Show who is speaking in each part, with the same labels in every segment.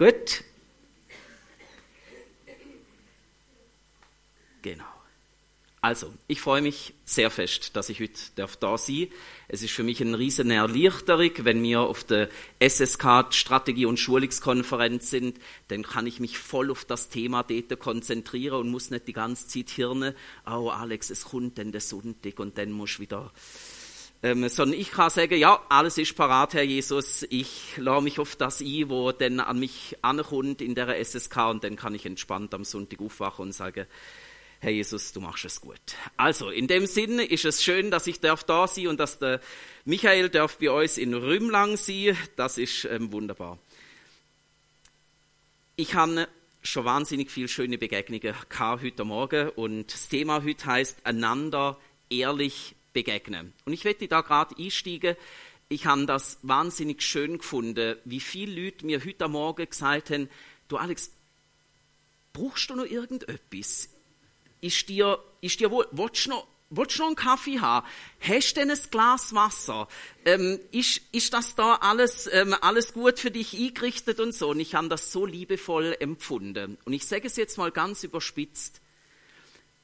Speaker 1: Gut. Genau. Also, ich freue mich sehr fest, dass ich heute darf da sein Es ist für mich eine riesen Erleichterung, wenn wir auf der SSK Strategie- und Schulungskonferenz sind, dann kann ich mich voll auf das Thema dort konzentrieren und muss nicht die ganze Zeit hirnen, oh Alex, es kommt dann der Sonntag und dann muss ich wieder ähm, sondern ich kann sagen, ja, alles ist parat, Herr Jesus. Ich lasse mich auf das ein, wo dann an mich ankommt in der SSK und dann kann ich entspannt am Sonntag aufwachen und sagen, Herr Jesus, du machst es gut. Also, in dem Sinne ist es schön, dass ich darf da sein und dass der Michael darf bei uns in Rümlang sein. Das ist ähm, wunderbar. Ich habe schon wahnsinnig viele schöne Begegnungen heute Morgen und das Thema heute heißt einander ehrlich begegnen. Und ich werde da gerade einsteigen. Ich habe das wahnsinnig schön gefunden, wie viele Leute mir heute Morgen gesagt haben, du Alex, brauchst du noch irgendetwas? Ist dir, ist dir wohl, willst du noch, willst du noch einen Kaffee haben? Hast du denn ein Glas Wasser? Ähm, ist, ist das da alles, ähm, alles gut für dich eingerichtet und so? Und ich habe das so liebevoll empfunden. Und ich sage es jetzt mal ganz überspitzt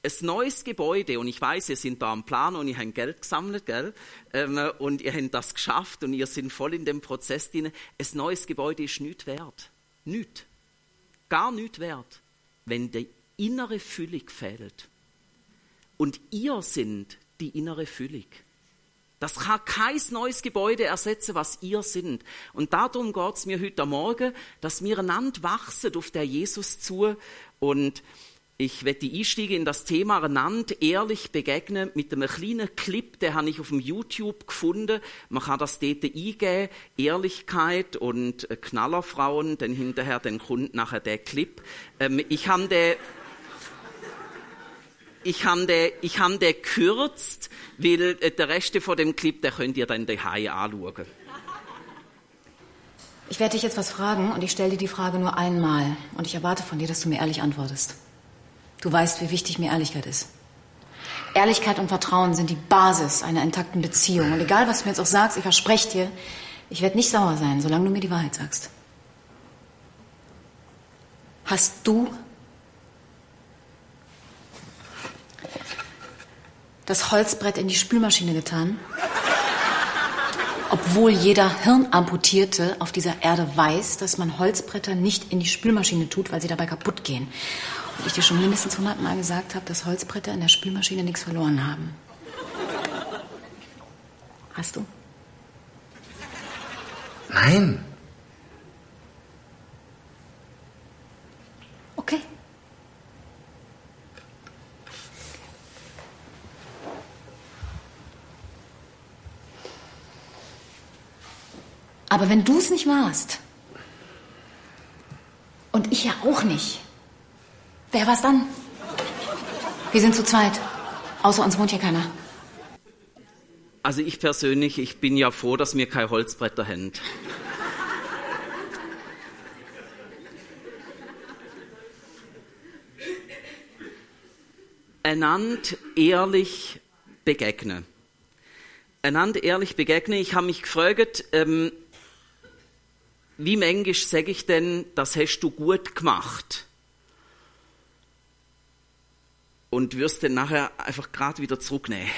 Speaker 1: ein neues Gebäude, und ich weiß, ihr sind da am Plan und ihr habt Geld gesammelt, gell? Ähm, und ihr habt das geschafft und ihr seid voll in dem Prozess drin. Ein neues Gebäude ist nichts wert. Nichts. Gar nichts wert, wenn die innere Füllung fehlt. Und ihr sind die innere Füllung. Das kann kein neues Gebäude ersetzen, was ihr sind. Und darum geht es mir heute Morgen, dass wir einander wachsen auf der Jesus zu und ich werde einsteigen in das Thema einander ehrlich begegnen mit einem kleinen Clip, den habe ich auf dem YouTube gefunden. Man kann das dort eingeben, Ehrlichkeit und äh, Knallerfrauen, dann hinterher, dann kommt nachher der Clip. Ähm, ich habe den, ich habe den, ich habe den gekürzt, weil äh, der Rest von dem Clip, den könnt ihr dann daheim anschauen.
Speaker 2: Ich werde dich jetzt was fragen und ich stelle dir die Frage nur einmal und ich erwarte von dir, dass du mir ehrlich antwortest. Du weißt, wie wichtig mir Ehrlichkeit ist. Ehrlichkeit und Vertrauen sind die Basis einer intakten Beziehung. Und egal, was du mir jetzt auch sagst, ich verspreche dir, ich werde nicht sauer sein, solange du mir die Wahrheit sagst. Hast du das Holzbrett in die Spülmaschine getan? Obwohl jeder Hirnamputierte auf dieser Erde weiß, dass man Holzbretter nicht in die Spülmaschine tut, weil sie dabei kaputt gehen. Und ich dir schon mindestens hundertmal gesagt habe, dass Holzbretter in der Spülmaschine nichts verloren haben. Hast du?
Speaker 3: Nein.
Speaker 2: Okay. Aber wenn du es nicht warst, und ich ja auch nicht, Wer war's dann? Wir sind zu zweit. Außer uns wohnt hier keiner.
Speaker 1: Also ich persönlich, ich bin ja froh, dass mir kein Holzbretter haben. Einander ehrlich begegnen. Einander ehrlich begegnen. Ich habe mich gefragt, ähm, wie manchmal sage ich denn, das hast du gut gemacht? Und wirst dann nachher einfach gerade wieder zurücknehmen.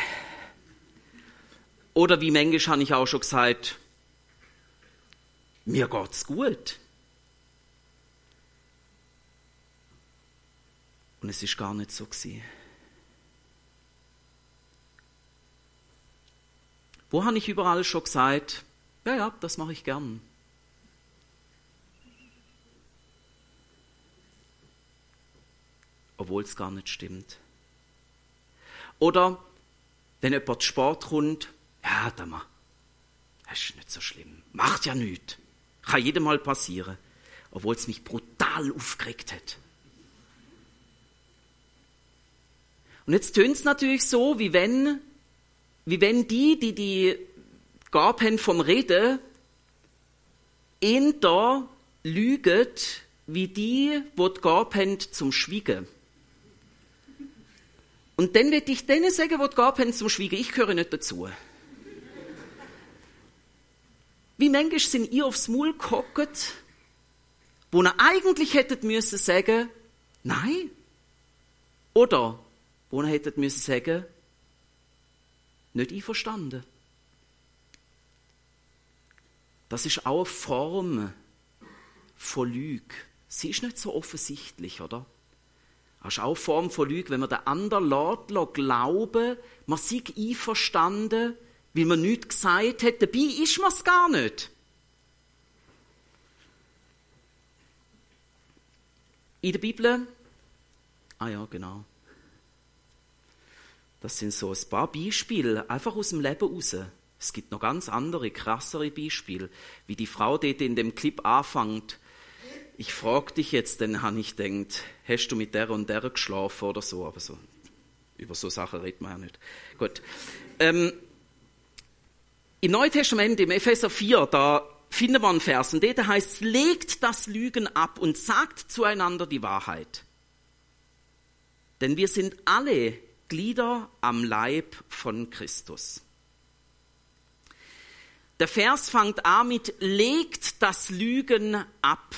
Speaker 1: Oder wie manchmal habe ich auch schon gesagt, mir geht's gut. Und es ist gar nicht so gewesen. Wo habe ich überall schon gesagt, ja, ja, das mache ich gern. Obwohl es gar nicht stimmt. Oder wenn jemand Sport kommt, ja, da mal, das ist nicht so schlimm. Macht ja nichts. Kann jedem mal passieren. Obwohl es mich brutal aufgeregt hat. Und jetzt tönt es natürlich so, wie wenn, wie wenn die, die die Gabe vom Reden, da lügen, wie die, die die Gabe zum Schwiegen. Und dann wird ich denen sagen, die die Gabe haben zum Schweigen, ich gehöre nicht dazu. Wie manchmal sind ihr aufs Maul gehockt wo er eigentlich hätte müssen sagen, nein. Oder wo er hätte müssen sagen, nicht einverstanden. Das ist auch eine Form von Lüge. Sie ist nicht so offensichtlich, oder? Das ist auch eine Form von Lüge, wenn man den anderen lässt, glauben, man sei einverstanden, weil man nichts gesagt hat, dabei ist man es gar nicht. In der Bibel, ah ja, genau. Das sind so ein paar Beispiele, einfach aus dem Leben raus. Es gibt noch ganz andere, krassere Beispiele, wie die Frau dort in dem Clip anfängt. Ich frage dich jetzt, dann habe ich gedacht, hast du mit der und der geschlafen oder so, aber so, über so Sachen redet man ja nicht. Gut. Ähm, Im Neuen Testament, im Epheser 4, da finden wir einen Vers, und dort heißt, legt das Lügen ab und sagt zueinander die Wahrheit. Denn wir sind alle Glieder am Leib von Christus. Der Vers fängt an mit, legt das Lügen ab.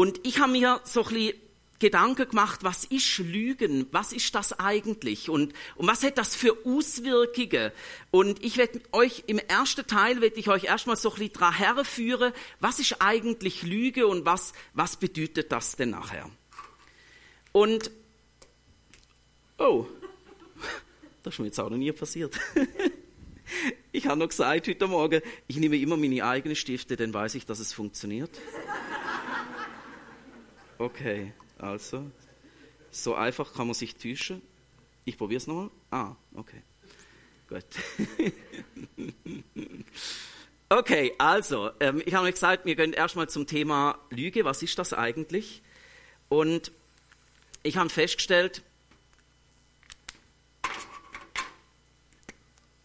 Speaker 1: Und ich habe mir so ein bisschen Gedanken gemacht, was ist Lügen? Was ist das eigentlich? Und, und was hat das für Auswirkungen? Und ich werde euch im ersten Teil werde ich euch erstmal so ein bisschen daran herführen, was ist eigentlich Lüge und was, was bedeutet das denn nachher? Und, oh, das ist mir jetzt auch noch nie passiert. Ich habe noch gesagt heute Morgen, ich nehme immer meine eigenen Stifte, dann weiß ich, dass es funktioniert. Okay, also, so einfach kann man sich täuschen. Ich probiere es nochmal. Ah, okay. Gut. okay, also, ähm, ich habe mir gesagt, wir gehen erstmal zum Thema Lüge. Was ist das eigentlich? Und ich habe festgestellt,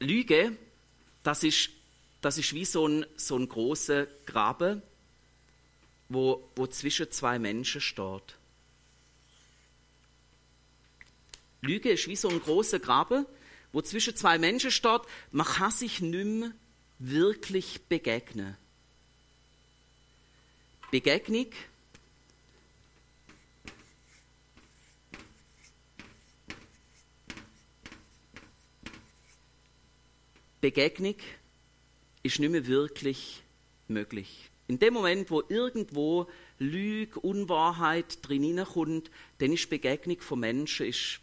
Speaker 1: Lüge, das ist, das ist wie so ein, so ein großer Graben, wo, wo zwischen zwei Menschen steht. Lüge ist wie so ein großer Graben, wo zwischen zwei Menschen steht. Man kann sich nicht mehr wirklich begegnen. Begegnung Begegnung ist nicht mehr wirklich möglich. In dem Moment, wo irgendwo Lüge, Unwahrheit drin hineinkommt, dann ist Begegnung von Menschen ist,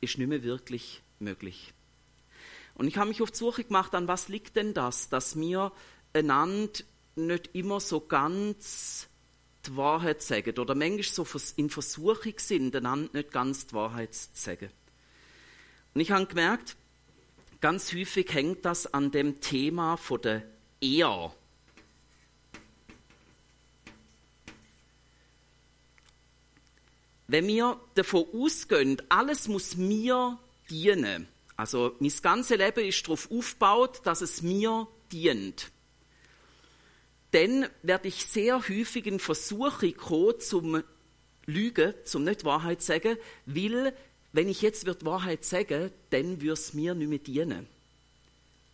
Speaker 1: ist nicht mehr wirklich möglich. Und ich habe mich auf die Suche gemacht, an was liegt denn das, dass wir einander nicht immer so ganz die Wahrheit sagen oder manchmal so in Versuchung sind, einander nicht ganz die Wahrheit zu sagen. Und ich habe gemerkt, Ganz häufig hängt das an dem Thema von der Ehe. Wenn wir davon ausgehen, alles muss mir dienen, also mein ganzes Leben ist darauf aufgebaut, dass es mir dient, dann werde ich sehr häufig in Versuche kommen zum Lügen, zum nicht Wahrheit sagen, weil wenn ich jetzt die Wahrheit sage, dann würde es mir nicht mehr dienen.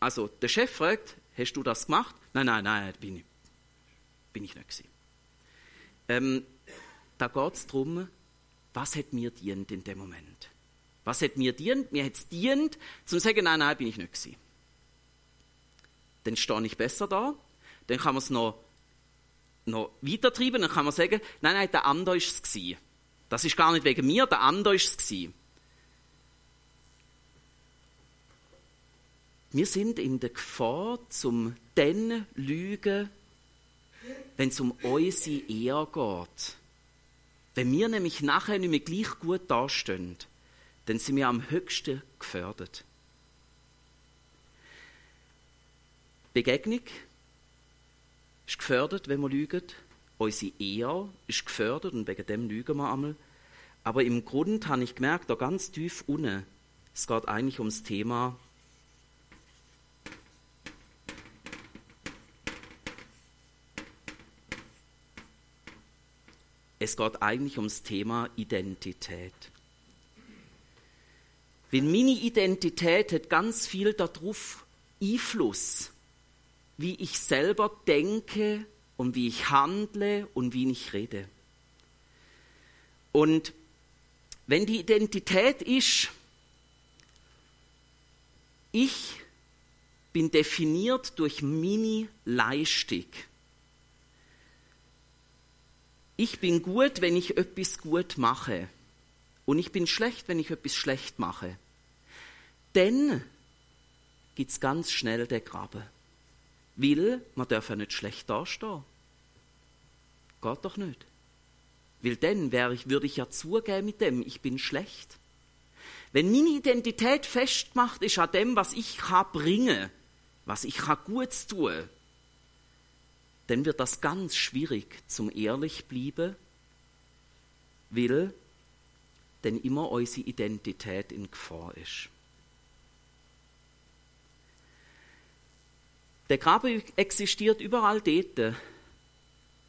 Speaker 1: Also der Chef fragt, hast du das gemacht? Nein, nein, nein, bin ich, bin ich nicht. Ähm, da geht es darum, was hat mir dient in dem Moment? Was hat mir dient? Mir hat es dient, zum sagen, nein, nein, bin ich nicht gewesen. Dann stehe ich besser da, dann kann man es noch, noch weiter treiben, dann kann man sagen, nein, nein, der andere ist es gewesen. Das ist gar nicht wegen mir, der andere ist es gewesen. Wir sind in der Gefahr, zum dann lügen, wenn es um unsere Ehe geht. Wenn wir nämlich nachher nicht mehr gleich gut dastehen, dann sind wir am höchsten gefördert. Begegnung ist gefördert, wenn wir lügen. Unsere Ehe ist gefördert und wegen dem lügen wir einmal. Aber im Grund habe ich gemerkt, da ganz tief unten, es geht eigentlich ums Thema Es geht eigentlich ums Thema Identität. Weil meine Identität hat ganz viel darauf Einfluss, wie ich selber denke und wie ich handle und wie ich rede. Und wenn die Identität ist, ich bin definiert durch Mini-Leistung. Ich bin gut, wenn ich etwas gut mache. Und ich bin schlecht, wenn ich etwas schlecht mache. Dann gibt es ganz schnell den Graben. Weil man darf ja nicht schlecht dastehen. Geht doch nicht. Weil dann ich, würde ich ja zugeben mit dem, ich bin schlecht. Wenn meine Identität festgemacht ist an dem, was ich kann bringen, was ich kann Gutes tun, dann wird das ganz schwierig zum ehrlich bleiben, weil dann immer unsere Identität in Gefahr ist. Der Graben existiert überall dort,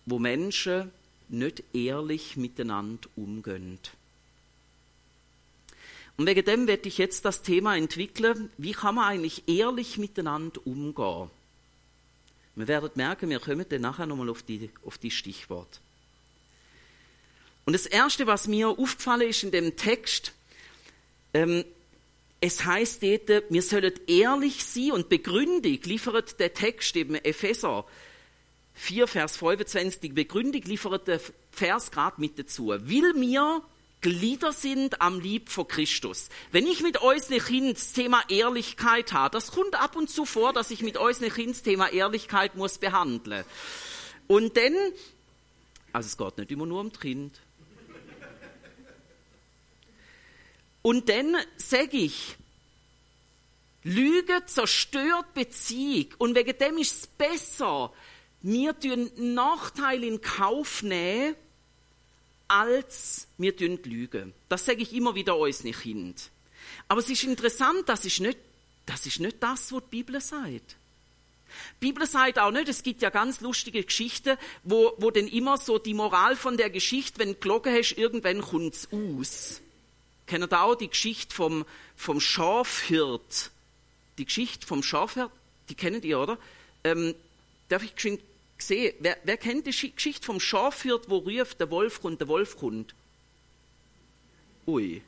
Speaker 1: wo Menschen nicht ehrlich miteinander umgehen. Und wegen dem werde ich jetzt das Thema entwickeln, wie kann man eigentlich ehrlich miteinander umgehen. Wir werden merken, wir kommen dann nachher nochmal auf die, auf die Stichworte. Und das Erste, was mir aufgefallen ist in dem Text, ähm, es heißt dort, wir sollen ehrlich sein und Begründung liefert der Text eben Epheser 4, Vers 25, die Begründung liefert der Vers gerade mit dazu. Will mir Glieder sind am Lieb vor Christus. Wenn ich mit euch ein Kind das Thema Ehrlichkeit habe, das kommt ab und zu vor, dass ich mit euch ein Kind das Thema Ehrlichkeit muss behandeln. Und dann, also es geht nicht immer nur um Kind. Und dann sage ich, Lüge zerstört Beziehung und wegen dem ist es besser, wir tun Nachteil in Kauf nehmen, als wir lügen. Das sage ich immer wieder unseren Kind. Aber es ist interessant, das ist nicht das, ist nicht das was die Bibel sagt. Die Bibel sagt auch nicht, es gibt ja ganz lustige Geschichten, wo, wo denn immer so die Moral von der Geschichte, wenn du gelogen hast, irgendwann kommt es aus. Kennt ihr auch die Geschichte vom, vom Schafhirt? Die Geschichte vom Schafhirt, die kennt ihr, oder? Ähm, darf ich geschwind gesehen. Wer, wer kennt die Geschichte vom Schafhirt, wo ruft, der Wolf kommt, der Wolf kommt? Ui.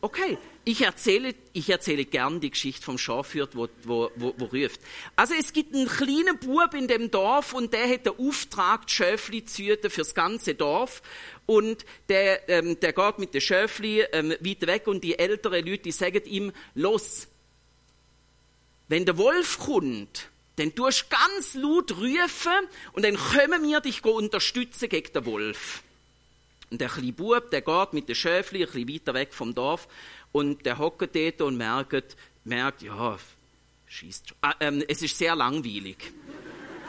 Speaker 1: Okay, ich erzähle, ich erzähle gern die Geschichte vom Schafhirt, wo, wo, wo, wo ruft. Also es gibt einen kleinen Bub in dem Dorf und der hat den Auftrag, Schöfli zu hüten fürs ganze Dorf. Und der, ähm, der geht mit den Schöfli ähm, weit weg und die älteren Leute, die sagen ihm, los, wenn der Wolf kommt, dann tust du ganz laut rufen und dann können wir dich unterstützen gegen den Wolf. Und der kleine Bub, der geht mit den Schäfli ein bisschen weiter weg vom Dorf und der hockt dort und merkt, merkt ja, schießt. Ah, ähm, es ist sehr langweilig.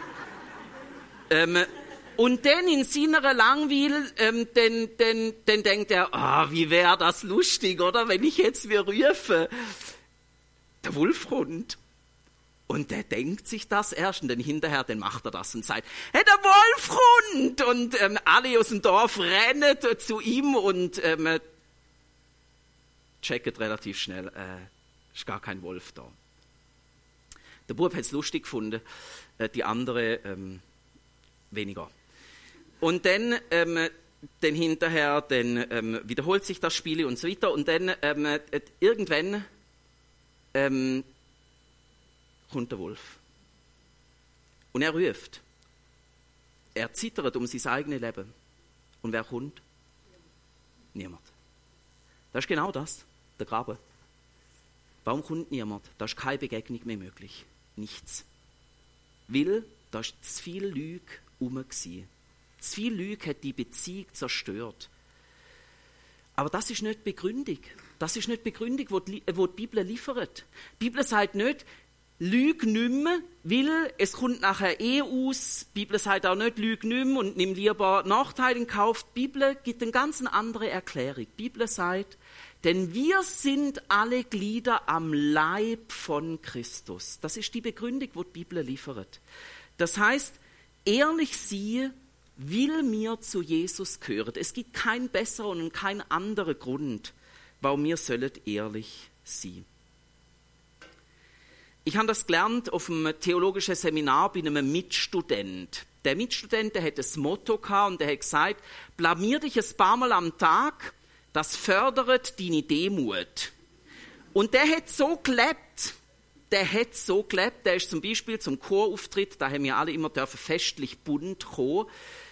Speaker 1: ähm, und dann in seiner Langweil, ähm, dann, dann, dann denkt er, ah, wie wäre das lustig, oder, wenn ich jetzt wir rufe. Der Wolf kommt. Und der denkt sich das erst und dann hinterher, dann macht er das und sagt, hey, der Wolf kommt! Und ähm, alle aus dem Dorf rennen zu ihm und ähm, checken relativ schnell, äh, ist gar kein Wolf da. Der Bub hat es lustig gefunden, äh, die andere ähm, weniger. Und dann, ähm, dann hinterher, dann ähm, wiederholt sich das Spiel und so weiter und dann ähm, äh, irgendwann ähm, kommt der Wolf. Und er ruft. Er zittert um sein eigenes Leben. Und wer kommt? Niemand. Das ist genau das, der Graben. Warum kommt niemand? Da ist keine Begegnung mehr möglich. Nichts. Weil da ist zu viel Lüge herum. Zu viel Lüge hat die Beziehung zerstört. Aber das ist nicht Begründung. Das ist nicht Begründung, die, die Bibel liefert. Die Bibel sagt nicht, Lüg nimm, weil es kommt nachher eh aus. Die Bibel sagt auch nicht, lüg nimm und nimm lieber Nachteile in Kauf. Die Bibel gibt eine ganz andere Erklärung. Die Bibel sagt, denn wir sind alle Glieder am Leib von Christus. Das ist die Begründung, wo die Bibel liefert. Das heißt, ehrlich sie will mir zu Jesus gehören. Es gibt keinen besseren und keinen anderen Grund, warum wir sollen ehrlich sein. Ich habe das gelernt auf einem theologischen Seminar bei einem Mitstudent. Der Mitstudent, der hat das Motto gehabt und der hat gesagt, blamier dich ein paar Mal am Tag, das fördert deine Demut. Und der hat so gelebt, der hat so gelebt, der ist zum Beispiel zum Chorauftritt, da haben wir alle immer dürfen festlich bunt kommen. War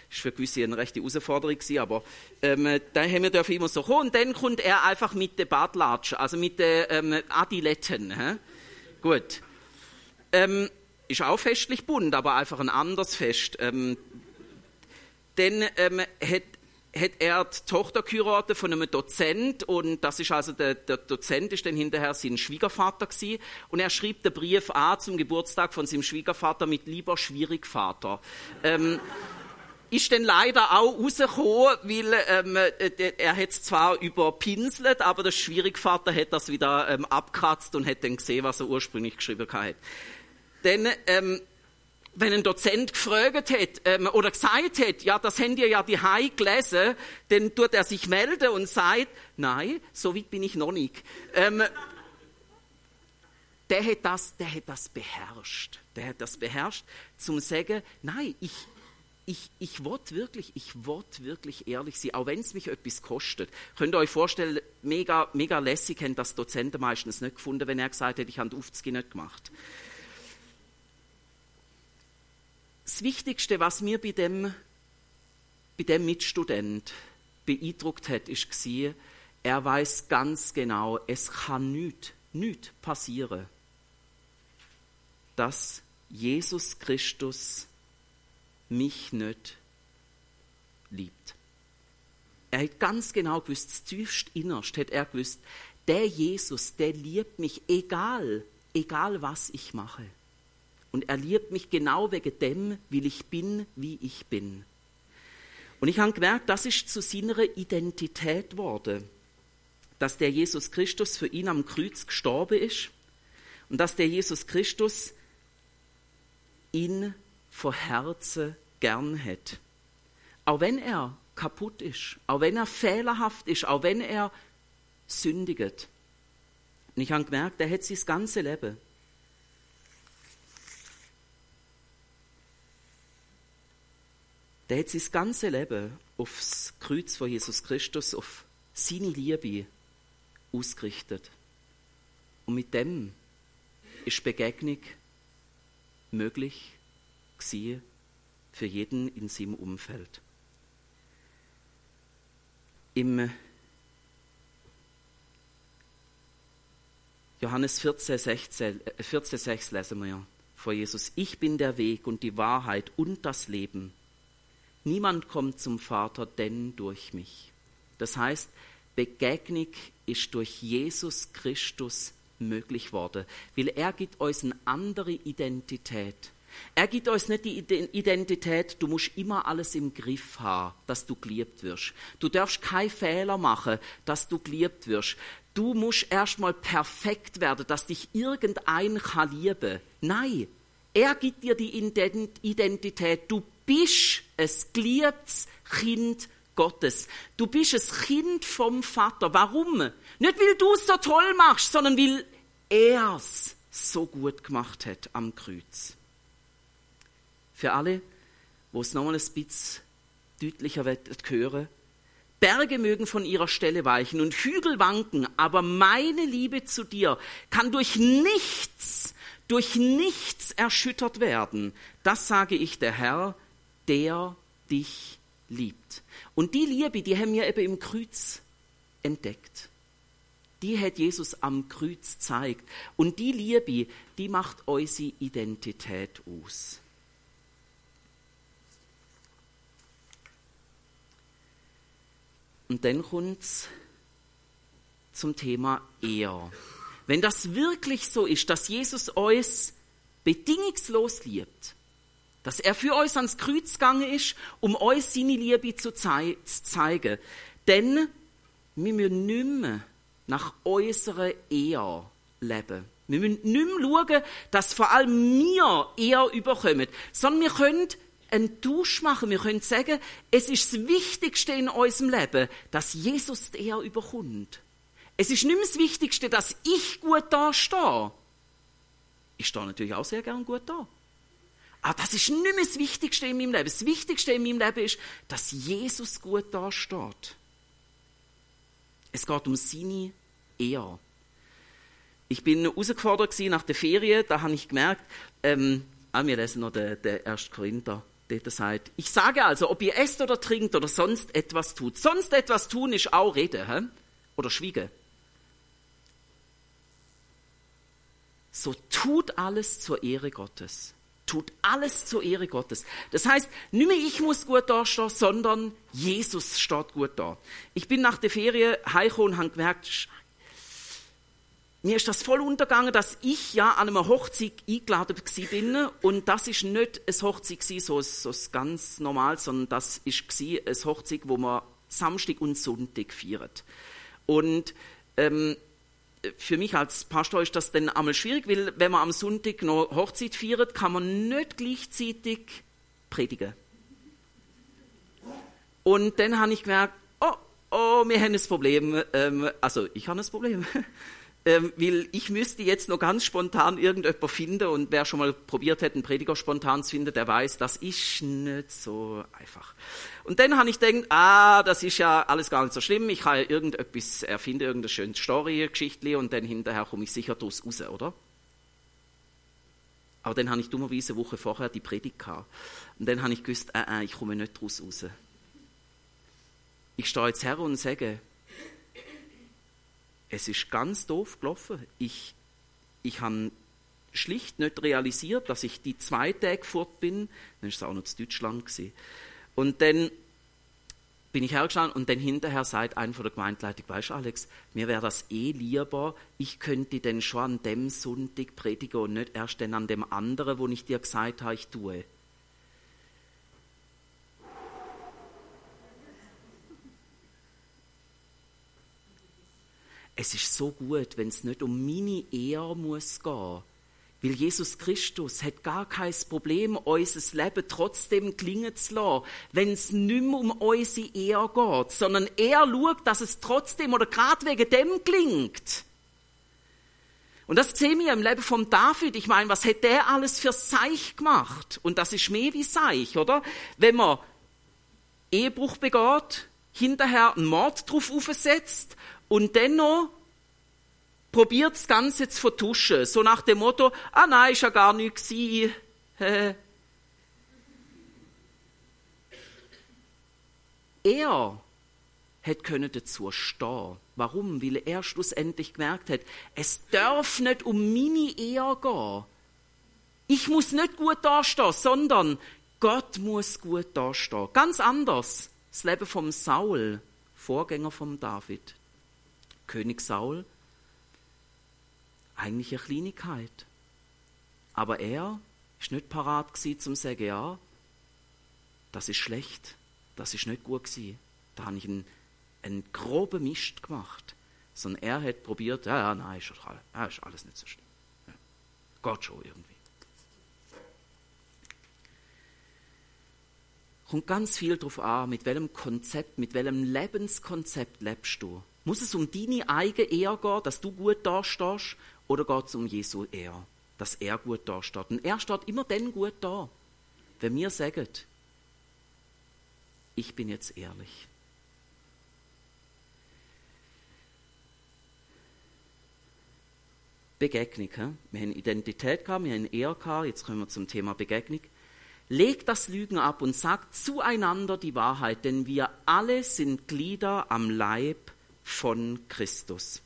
Speaker 1: für gewisse eine rechte Herausforderung, aber ähm, da haben wir immer so kommen. Und dann kommt er einfach mit den Badlatschen, also mit den ähm, Adiletten. Hä? Gut. Ähm, ist auch festlich bunt, aber einfach ein anderes Fest. Ähm, dann ähm, hat, hat er die Tochter geheiratet von einem Dozent und das ist also der, der Dozent ist dann hinterher sein Schwiegervater gewesen und er schrieb den Brief an zum Geburtstag von seinem Schwiegervater mit lieber Schwierigvater. Ähm, ist dann leider auch rausgekommen, weil ähm, äh, er hat es zwar überpinselt, aber der Schwierigvater hat das wieder ähm, abkratzt und hat dann gesehen, was er ursprünglich geschrieben hat. Denn ähm, wenn ein Dozent gefragt hat ähm, oder gesagt hat, ja, das habt ihr ja die Hai gelesen, dann tut er sich melden und sagt, nein, so weit bin ich noch nicht. Ähm, der hat das, der hat das beherrscht. Der hat das beherrscht, zum sagen, nein, ich, ich, ich wollte wirklich, ich wollte wirklich ehrlich sein, auch wenn es mich etwas kostet. Könnt ihr euch vorstellen, mega, mega lässig haben das Dozenten meistens nicht gefunden, wenn er gesagt hat, ich habe die Aufzüge nicht gemacht. Das Wichtigste, was mir bei dem, bei dem Mitstudent beeindruckt hat, ist war, er weiß ganz genau, es kann nichts, nichts passieren, dass Jesus Christus mich nicht liebt. Er hat ganz genau gewusst, das innerst hat er gewusst, der Jesus, der liebt mich, egal, egal was ich mache. Und er liebt mich genau wegen dem, wie ich bin, wie ich bin. Und ich habe gemerkt, das ist zu seiner Identität geworden. Dass der Jesus Christus für ihn am Kreuz gestorben ist und dass der Jesus Christus ihn von Herzen gern hat. Auch wenn er kaputt ist, auch wenn er fehlerhaft ist, auch wenn er sündigt. Und ich habe gemerkt, er hat sein ganze Leben der hat sein ganze Leben aufs Kreuz von Jesus Christus, auf seine Liebe ausgerichtet. Und mit dem ist Begegnung möglich gewesen für jeden in seinem Umfeld. Im Johannes 14, 16, 14, 6 lesen wir vor Jesus, ich bin der Weg und die Wahrheit und das Leben. Niemand kommt zum Vater denn durch mich. Das heißt, Begegnung ist durch Jesus Christus möglich worden, weil er gibt uns eine andere Identität. Er gibt uns nicht die Identität, du musst immer alles im Griff haben, dass du geliebt wirst. Du darfst keinen Fehler machen, dass du geliebt wirst. Du musst erstmal perfekt werden, dass dich irgendein kann lieben. Nein, er gibt dir die Identität. Du bist ein geliebtes Kind Gottes. Du bist ein Kind vom Vater. Warum? Nicht, weil du es so toll machst, sondern weil er es so gut gemacht hat am Kreuz. Für alle, wo es nochmal ein bisschen deutlicher wird hören, Berge mögen von ihrer Stelle weichen und Hügel wanken, aber meine Liebe zu dir kann durch nichts, durch nichts erschüttert werden. Das sage ich der Herr, der dich liebt. Und die Liebe, die haben wir eben im Kreuz entdeckt. Die hat Jesus am Kreuz zeigt. Und die Liebe, die macht unsere Identität aus. Und dann kommt es zum Thema Ehr. Wenn das wirklich so ist, dass Jesus uns bedingungslos liebt, dass er für uns ans Kreuz gegangen ist, um uns seine Liebe zu, zei zu zeigen. Denn wir müssen nicht mehr nach unserer Ehe leben. Wir müssen nicht mehr schauen, dass vor allem wir Ehe überkommen, sondern wir können einen Tausch machen. Wir können sagen, es ist das Wichtigste in unserem Leben, dass Jesus die Ehe überkommt. Es ist nicht mehr das Wichtigste, dass ich gut da stehe. Ich stehe natürlich auch sehr gern gut da. Aber das ist nicht mehr das Wichtigste in meinem Leben. Das Wichtigste in meinem Leben ist, dass Jesus gut dasteht. Es geht um seine Ehre. Ich bin herausgefordert nach der Ferien, da habe ich gemerkt, ähm, ah, wir lesen noch den, den 1. Korinther, der sagt, ich sage also, ob ihr esst oder trinkt oder sonst etwas tut. Sonst etwas tun ist auch Rede, hä? oder Schwiegen. So tut alles zur Ehre Gottes. Tut alles zur Ehre Gottes. Das heißt, nicht mehr ich muss gut dastehen, sondern Jesus steht gut da. Ich bin nach der Ferie heimgekommen und habe gemerkt, mir ist das voll untergegangen, dass ich ja an einer Hochzeit eingeladen bin und das ist nicht eine Hochzeit so, so ganz normal, sondern das ist eine Hochzeit, wo man Samstag und Sonntag feiert. Und ähm, für mich als Pastor ist das dann einmal schwierig, weil wenn man am Sonntag noch Hochzeit feiert, kann man nicht gleichzeitig predigen. Und dann habe ich gemerkt, oh, oh, wir haben ein Problem. Ähm, also ich habe ein Problem. ähm, weil ich müsste jetzt noch ganz spontan irgendjemand finden und wer schon mal probiert hat, einen Prediger spontan zu finden, der weiß, das ist nicht so einfach. Und dann habe ich gedacht, ah, das ist ja alles gar nicht so schlimm, ich kann ja irgendetwas erfinden, irgendeine schöne Story, Geschichte und dann hinterher komme ich sicher daraus raus, oder? Aber dann habe ich dummerweise eine Woche vorher die Predigt gehabt. Und dann habe ich gewusst, äh, äh, ich komme nicht daraus raus. Ich stehe jetzt her und sage, es ist ganz doof gelaufen. Ich, ich habe schlicht nicht realisiert, dass ich die zwei Tage fort bin. Dann war es auch noch zu Deutschland. Gewesen. Und dann bin ich hergestanden und dann hinterher sagt einer von der Gemeindeleitung, weißt du Alex, mir wäre das eh lieber, ich könnte denn schon an dem Sonntag predigen und nicht erst dann an dem anderen, wo ich dir gesagt habe, ich tue. Es ist so gut, wenn es nicht um meine Ehre muss gehen. Weil Jesus Christus hat gar kein Problem, unser Leben trotzdem klingen zu lassen, wenn es nicht mehr um unsere Ehre geht, sondern er schaut, dass es trotzdem oder gerade wegen dem klingt. Und das sehen wir im Leben von David. Ich meine, was hat der alles für Seich gemacht? Und das ist mehr wie Seich, oder? Wenn man Ehebruch begeht, hinterher einen Mord drauf aufsetzt und dennoch probiert das Ganze zu vertuschen. So nach dem Motto, ah nein, ist ja gar nichts gewesen. er hätte können dazu stehen. Warum? Weil er schlussendlich gemerkt hat, es darf nicht um meine Ehe gehen. Ich muss nicht gut dastehen, sondern Gott muss gut dastehen. Ganz anders. Das Leben vom Saul, Vorgänger von David. König Saul, eigentlich eine Kleinigkeit. Aber er ist nicht parat gewesen, zum zu sagen, ja, das ist schlecht, das ist nicht gut gewesen. Da habe ich einen, einen groben Mist gemacht. Sondern er hat probiert, ja, ja, nein, ist, ja, ist alles nicht so schlimm. Ja. Gott schon irgendwie. Kommt ganz viel darauf an, mit welchem Konzept, mit welchem Lebenskonzept lebst du. Muss es um deine eigene Ehre gehen, dass du gut dastehst, oder geht es um Jesu Ehre, dass er gut dasteht? Und er steht immer dann gut da, wenn wir sagen, ich bin jetzt ehrlich. Begegnung. Wir haben Identität gehabt, wir haben Ehre gehabt, jetzt kommen wir zum Thema Begegnung. Legt das Lügen ab und sagt zueinander die Wahrheit, denn wir alle sind Glieder am Leib von Christus.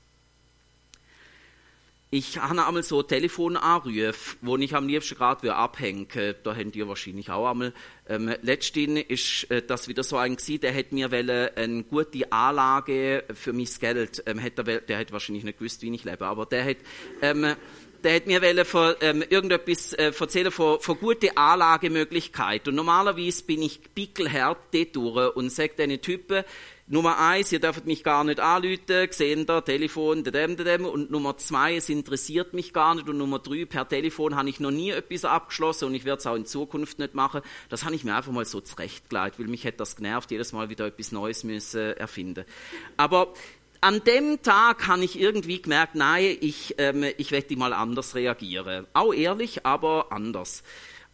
Speaker 1: Ich habe einmal so Telefonanrufe, wo ich am liebsten gerade abhängen. Da habt ihr wahrscheinlich auch einmal. Ähm, letztens ist äh, das wieder so ein gewesen, der hat mir eine gute Anlage für mein Geld, ähm, hat er, der hat wahrscheinlich nicht gewusst, wie ich lebe, aber der hat, ähm, der hat mir wollen von, ähm, irgendetwas äh, erzählen von, von guten Anlagemöglichkeiten. Und normalerweise bin ich pickelhart dort und sage diesen Typen, Nummer eins, ihr dürft mich gar nicht anrufen, gesehen da, Telefon, dem, dem. Und Nummer zwei, es interessiert mich gar nicht. Und Nummer drei, per Telefon habe ich noch nie etwas abgeschlossen und ich werde es auch in Zukunft nicht machen. Das habe ich mir einfach mal so zurechtgelegt, weil mich hätte das genervt, jedes Mal wieder etwas Neues müssen erfinden. Aber an dem Tag habe ich irgendwie gemerkt, nein, ich, ähm, ich werde mal anders reagieren. Auch ehrlich, aber anders.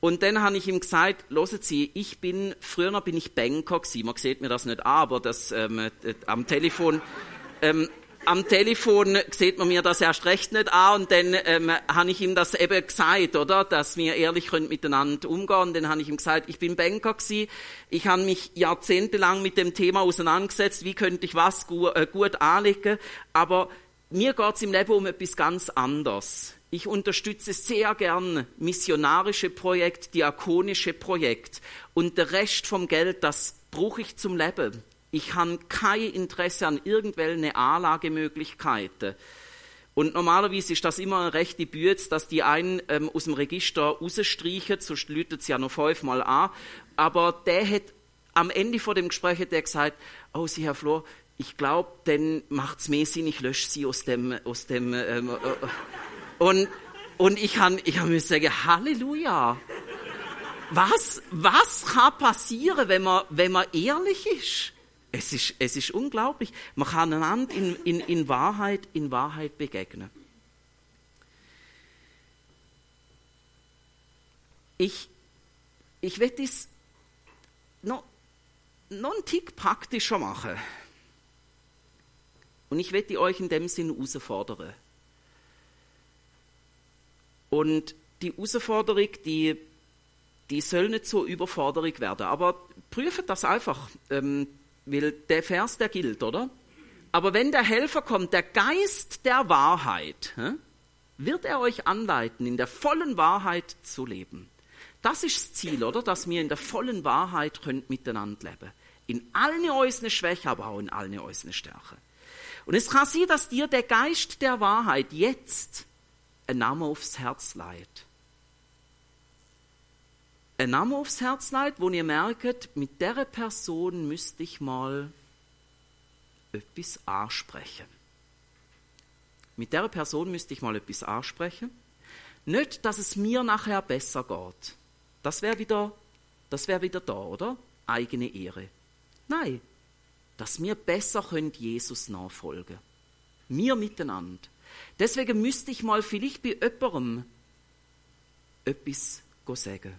Speaker 1: Und dann habe ich ihm gesagt, hören Sie, ich bin, früher bin ich Banker gewesen. Man sieht mir das nicht aber das, ähm, äh, am Telefon, ähm, am Telefon sieht man mir das erst recht nicht an und dann ähm, habe ich ihm das eben gesagt, oder, dass wir ehrlich können miteinander umgehen. Und dann habe ich ihm gesagt, ich bin Banker gewesen, ich habe mich jahrzehntelang mit dem Thema auseinandergesetzt, wie könnte ich was gut, äh, gut anlegen, aber mir geht es im Leben um etwas ganz anderes. Ich unterstütze sehr gern missionarische Projekte, diakonische Projekte. Und der Rest vom Geld, das brauche ich zum Leben. Ich habe kein Interesse an irgendwelchen Anlagemöglichkeiten. Und normalerweise ist das immer eine rechte Bütze, dass die einen ähm, aus dem Register rausstreichen, sonst läutet es ja noch fünfmal an. Aber der hat am Ende vor dem Gespräch hat der gesagt, oh, Sie, Herr Flor, ich glaube, dann macht es mehr Sinn, ich lösche Sie aus dem, aus dem ähm, äh, und, und ich kann, ich kann mir sagen, Halleluja. Was, was kann passieren, wenn man, wenn man ehrlich ist? Es ist, es ist unglaublich. Man kann einander in, in, in Wahrheit, in Wahrheit begegnen. Ich, ich werde es noch, noch einen Tick praktischer machen. Und ich werde euch in dem Sinn herausfordern. Und die Herausforderung, die, die soll nicht zur Überforderung werden. Aber prüft das einfach, ähm, weil der Vers, der gilt, oder? Aber wenn der Helfer kommt, der Geist der Wahrheit, hä, wird er euch anleiten, in der vollen Wahrheit zu leben. Das ist das Ziel, oder? Dass wir in der vollen Wahrheit könnt miteinander leben. In allen unseren Schwächen, aber auch in allen unseren Stärken. Und es kann sein, dass dir der Geist der Wahrheit jetzt ein Name aufs Herz leiht. Ein Name aufs Herz leiht, wo ihr merkt, mit der Person müsste ich mal etwas ansprechen. Mit der Person müsste ich mal etwas ansprechen. Nicht, dass es mir nachher besser geht. Das wäre wieder, das wäre wieder da, oder? Eigene Ehre. Nein, dass wir besser könnt Jesus nachfolgen. Wir miteinander. Deswegen müsste ich mal vielleicht bei jemandem etwas sagen.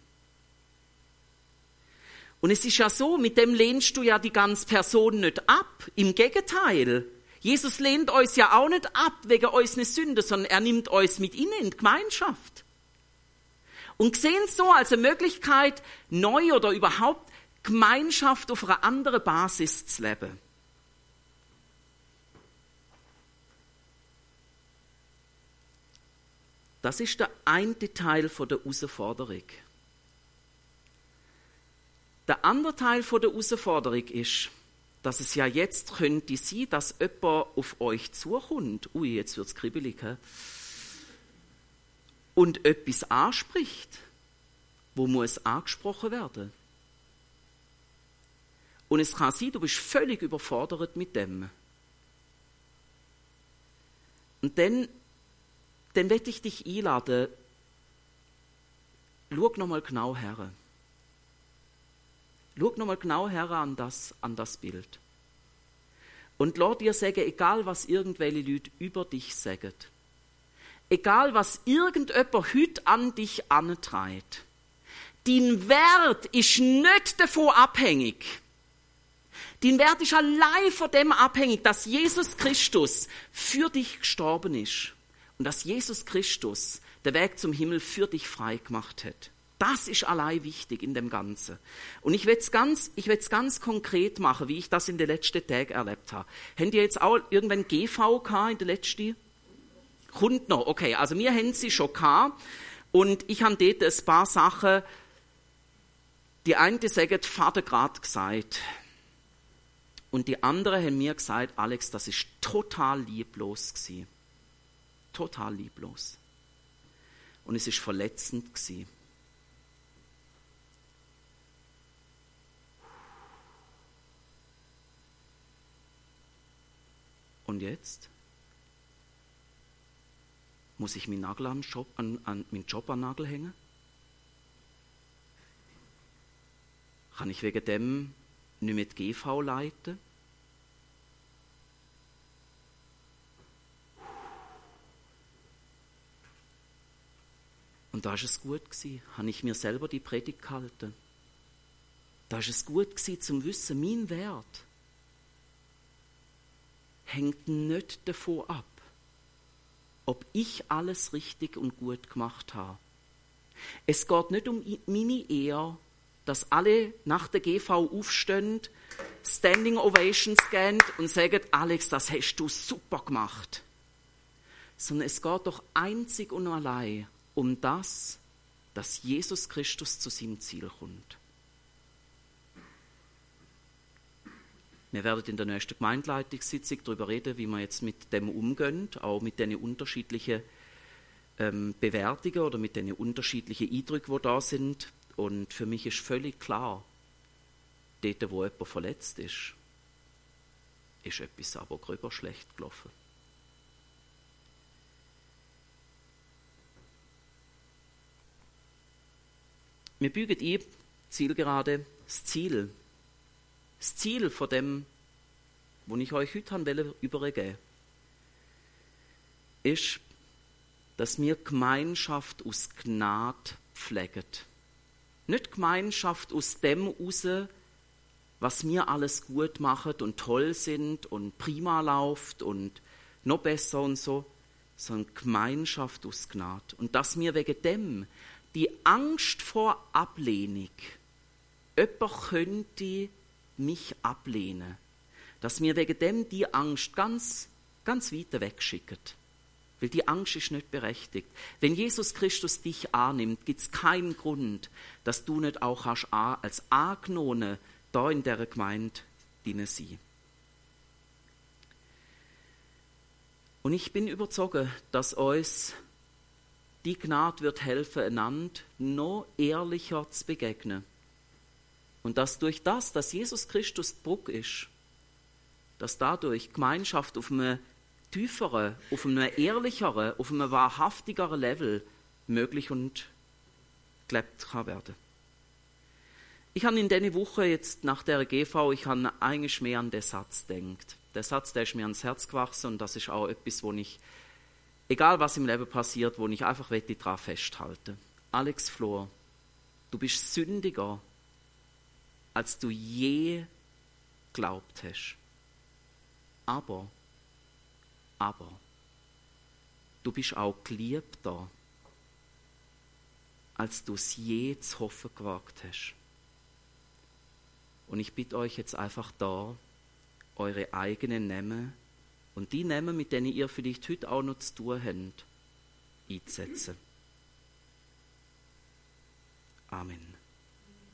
Speaker 1: Und es ist ja so, mit dem lehnst du ja die ganze Person nicht ab. Im Gegenteil. Jesus lehnt uns ja auch nicht ab wegen unseren Sünden, sondern er nimmt uns mit ihnen in die Gemeinschaft. Und sehen so als eine Möglichkeit, neu oder überhaupt Gemeinschaft auf einer anderen Basis zu leben. Das ist der eine Teil der Herausforderung. Der andere Teil der Herausforderung ist, dass es ja jetzt könnte sein, dass jemand auf euch zukommt. Ui, jetzt wird es kribbelig. He? Und etwas anspricht. Wo muss angesprochen werden? Und es kann sein, du bist völlig überfordert mit dem. Und dann dann werde ich dich einladen, schau nochmal genau her. Schau nochmal genau her an das, an das Bild. Und lass dir sagen, egal was irgendwelche Leute über dich sagen, egal was irgendjemand heute an dich antreibt, dein Wert ist nicht davon abhängig. Dein Wert ist allein von dem abhängig, dass Jesus Christus für dich gestorben ist und dass Jesus Christus der Weg zum Himmel für dich frei gemacht hat. Das ist allein wichtig in dem Ganzen. Und ich will es ganz, ich will ganz konkret machen, wie ich das in den letzten Tagen erlebt habe. Habt ihr jetzt auch irgendwann GV gehabt in den letzten? Kommt noch, okay. Also wir haben sie schon gehabt. Und ich habe dort ein paar Sachen, die eine sagt, Vater gerade gesagt. Und die andere haben mir gesagt, Alex, das ist total lieblos gewesen total lieblos. Und es ist verletzend gewesen. Und jetzt? Muss ich meinen Nagel am Job, an, an, meinen Job an Nagel hängen? Kann ich wegen dem nicht mit GV leiten? Und da ist es gut gewesen, habe ich mir selber die Predigt gehalten. Da ist es gut gewesen, zum Wissen, mein Wert hängt nicht davon ab, ob ich alles richtig und gut gemacht habe. Es geht nicht um meine Ehe, dass alle nach der GV aufstehen, Standing Ovations gehen und sagen, Alex, das hast du super gemacht. Sondern es geht doch einzig und allein um das, dass Jesus Christus zu seinem Ziel kommt. Wir werden in der nächsten Gemeindeleitungssitzung darüber reden, wie wir jetzt mit dem umgehen, auch mit den unterschiedlichen ähm, Bewertungen oder mit den unterschiedlichen Eindrücken, die da sind. Und für mich ist völlig klar, dort, wo jemand verletzt ist, ist etwas aber gröber schlecht gelaufen. Wir bügen ein, Zielgerade, das Ziel. Das Ziel von dem, wo ich euch heute übergeben ist, dass wir Gemeinschaft aus Gnade pflegen. Nicht Gemeinschaft aus dem raus, was wir alles gut machen und toll sind und prima läuft und noch besser und so, sondern Gemeinschaft aus Gnade. Und dass wir wegen dem die Angst vor Ablehnung, jemand könnte mich ablehnen, dass wir wegen dem die Angst ganz, ganz weit wegschicken. Weil die Angst ist nicht berechtigt. Wenn Jesus Christus dich annimmt, gibt es keinen Grund, dass du nicht auch als Angenommen da in der Gemeinde dienen sein. Und ich bin überzeugt, dass uns die Gnade wird helfen, einander noch ehrlicher zu begegnen. Und dass durch das, dass Jesus Christus Druck ist, dass dadurch Gemeinschaft auf einem tieferen, auf einem ehrlicheren, auf einem wahrhaftigeren Level möglich und gelebt kann werden. Ich habe in dieser Woche jetzt nach der GV, ich habe eigentlich mehr an den Satz denkt. Der Satz, der ist mir ans Herz gewachsen und das ist auch etwas, wo ich egal was im Leben passiert, wo ich einfach daran festhalte. Alex Flor, du bist sündiger, als du je glaubt hast. Aber, aber, du bist auch geliebter, als du es je zu hoffen gewagt hast. Und ich bitte euch jetzt einfach da, eure eigenen Namen und die Namen, mit denen ihr vielleicht heute auch noch zu tun habt, einzusetzen. Amen.